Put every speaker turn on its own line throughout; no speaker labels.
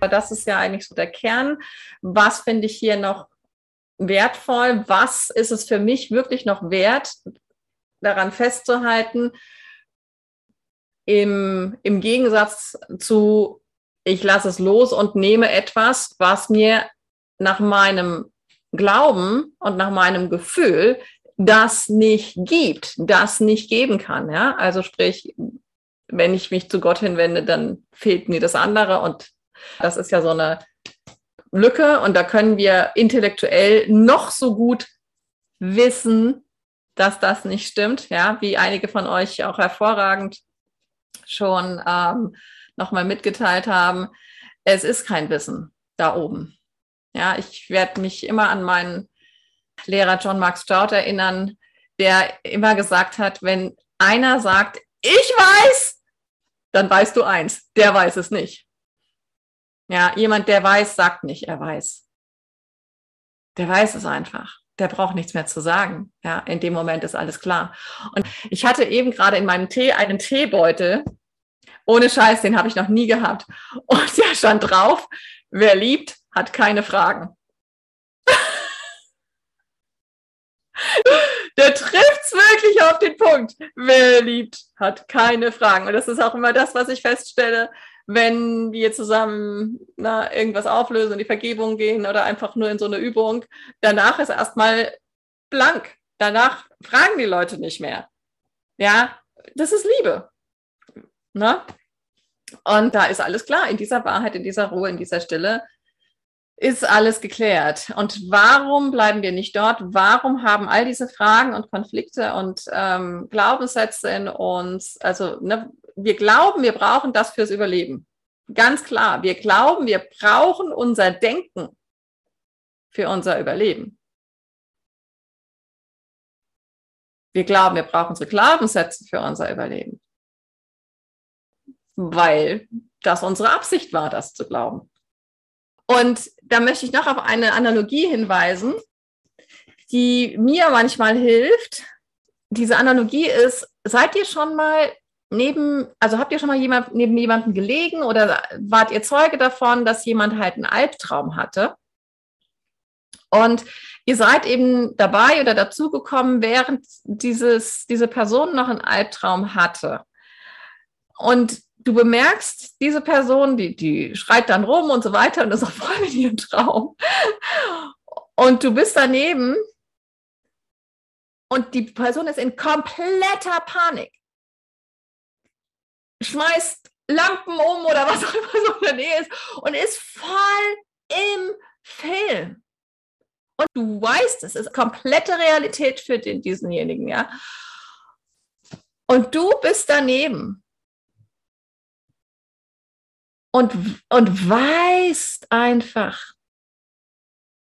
Aber das ist ja eigentlich so der Kern. Was finde ich hier noch wertvoll? Was ist es für mich wirklich noch wert, daran festzuhalten? Im, im Gegensatz zu, ich lasse es los und nehme etwas, was mir nach meinem Glauben und nach meinem Gefühl das nicht gibt, das nicht geben kann. Ja? Also sprich, wenn ich mich zu Gott hinwende, dann fehlt mir das andere und das ist ja so eine Lücke und da können wir intellektuell noch so gut wissen, dass das nicht stimmt, ja, wie einige von euch auch hervorragend schon ähm, nochmal mitgeteilt haben. Es ist kein Wissen da oben. Ja, ich werde mich immer an meinen Lehrer John Mark Stroud erinnern, der immer gesagt hat, wenn einer sagt, ich weiß, dann weißt du eins, der weiß es nicht. Ja, jemand, der weiß, sagt nicht, er weiß. Der weiß es einfach. Der braucht nichts mehr zu sagen. Ja, in dem Moment ist alles klar. Und ich hatte eben gerade in meinem Tee einen Teebeutel. Ohne Scheiß, den habe ich noch nie gehabt. Und der stand drauf, wer liebt, hat keine Fragen. Der trifft es wirklich auf den Punkt. Wer liebt, hat keine Fragen. Und das ist auch immer das, was ich feststelle, wenn wir zusammen na, irgendwas auflösen, in die Vergebung gehen oder einfach nur in so eine Übung, danach ist erstmal blank. Danach fragen die Leute nicht mehr. Ja, das ist Liebe. Ne? Und da ist alles klar. In dieser Wahrheit, in dieser Ruhe, in dieser Stille ist alles geklärt. Und warum bleiben wir nicht dort? Warum haben all diese Fragen und Konflikte und ähm, Glaubenssätze in uns, also ne, wir glauben, wir brauchen das fürs Überleben. Ganz klar, wir glauben, wir brauchen unser Denken für unser Überleben. Wir glauben, wir brauchen unsere Glaubenssätze für unser Überleben. Weil das unsere Absicht war, das zu glauben. Und da möchte ich noch auf eine Analogie hinweisen, die mir manchmal hilft. Diese Analogie ist, seid ihr schon mal neben, also habt ihr schon mal jemand, neben jemandem gelegen oder wart ihr Zeuge davon, dass jemand halt einen Albtraum hatte? Und ihr seid eben dabei oder dazugekommen, während dieses, diese Person noch einen Albtraum hatte. Und du bemerkst, diese Person, die, die schreit dann rum und so weiter und ist auch voll in ihrem Traum. Und du bist daneben und die Person ist in kompletter Panik schmeißt Lampen um oder was auch immer so in der Nähe ist und ist voll im Film. Und du weißt, es ist komplette Realität für den, diesenjenigen, ja. Und du bist daneben. Und, und weißt einfach,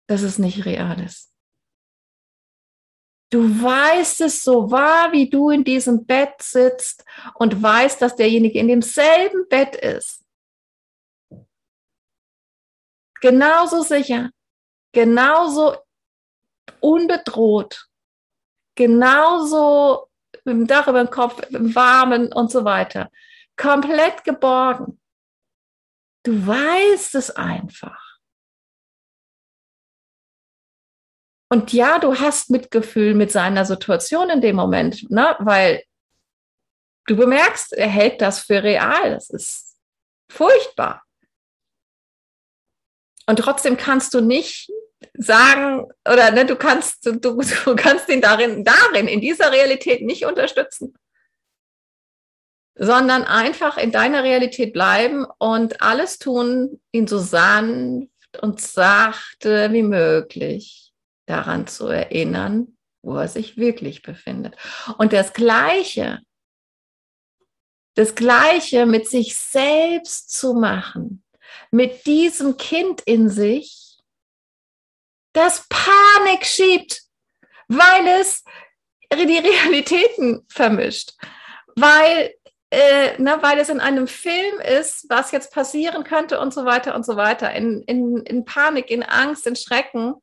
dass es nicht real ist. Du weißt es so wahr, wie du in diesem Bett sitzt und weißt, dass derjenige in demselben Bett ist. Genauso sicher, genauso unbedroht, genauso mit dem Dach über dem Kopf, im Warmen und so weiter. Komplett geborgen. Du weißt es einfach. Und ja, du hast Mitgefühl mit seiner Situation in dem Moment, ne? weil du bemerkst, er hält das für real. Das ist furchtbar. Und trotzdem kannst du nicht sagen, oder ne, du kannst, du, du kannst ihn darin, darin, in dieser Realität nicht unterstützen. Sondern einfach in deiner Realität bleiben und alles tun, ihn so sanft und sachte wie möglich daran zu erinnern, wo er sich wirklich befindet. Und das Gleiche, das Gleiche mit sich selbst zu machen, mit diesem Kind in sich, das Panik schiebt, weil es die Realitäten vermischt, weil, äh, na, weil es in einem Film ist, was jetzt passieren könnte und so weiter und so weiter, in, in, in Panik, in Angst, in Schrecken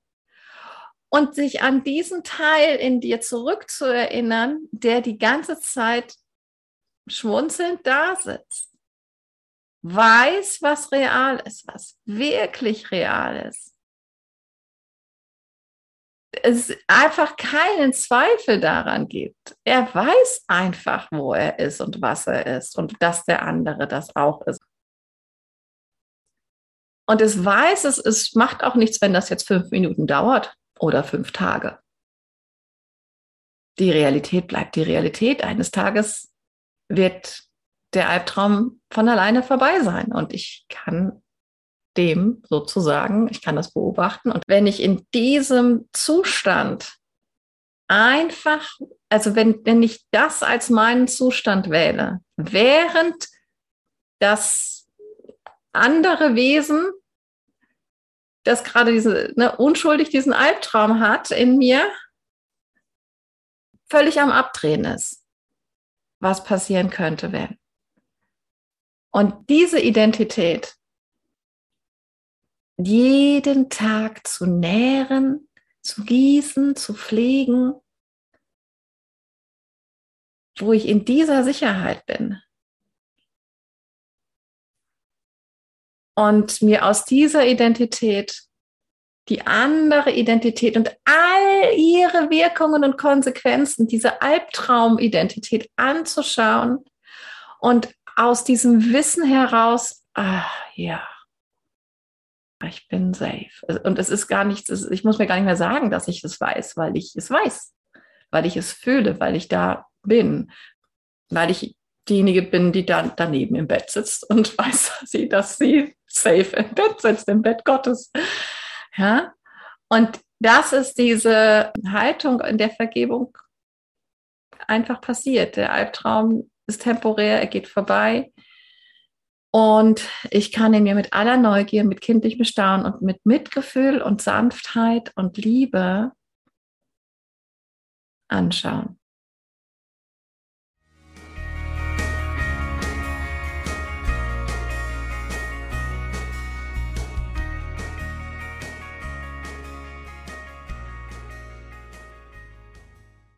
und sich an diesen Teil in dir zurückzuerinnern, der die ganze Zeit schmunzelnd da sitzt. weiß, was real ist, was wirklich real ist, es einfach keinen Zweifel daran gibt. Er weiß einfach, wo er ist und was er ist und dass der andere das auch ist. Und es weiß, es, es macht auch nichts, wenn das jetzt fünf Minuten dauert oder fünf Tage. Die Realität bleibt die Realität. Eines Tages wird der Albtraum von alleine vorbei sein und ich kann dem sozusagen, ich kann das beobachten. Und wenn ich in diesem Zustand einfach, also wenn, wenn ich das als meinen Zustand wähle, während das andere Wesen, das gerade diese, ne, unschuldig diesen Albtraum hat in mir, völlig am Abdrehen ist, was passieren könnte, wenn. Und diese Identität, jeden Tag zu nähren, zu gießen, zu pflegen, wo ich in dieser Sicherheit bin. Und mir aus dieser Identität die andere Identität und all ihre Wirkungen und Konsequenzen, diese Albtraumidentität anzuschauen und aus diesem Wissen heraus, ah ja, ich bin safe. Und es ist gar nichts, ich muss mir gar nicht mehr sagen, dass ich es weiß, weil ich es weiß, weil ich es fühle, weil ich da bin, weil ich diejenige bin, die dann daneben im Bett sitzt und weiß sie, dass sie safe im Bett sitzt, im Bett Gottes. Ja? Und das ist diese Haltung in der Vergebung einfach passiert. Der Albtraum ist temporär, er geht vorbei. Und ich kann ihn mir mit aller Neugier, mit kindlichem Staunen und mit Mitgefühl und Sanftheit und Liebe anschauen.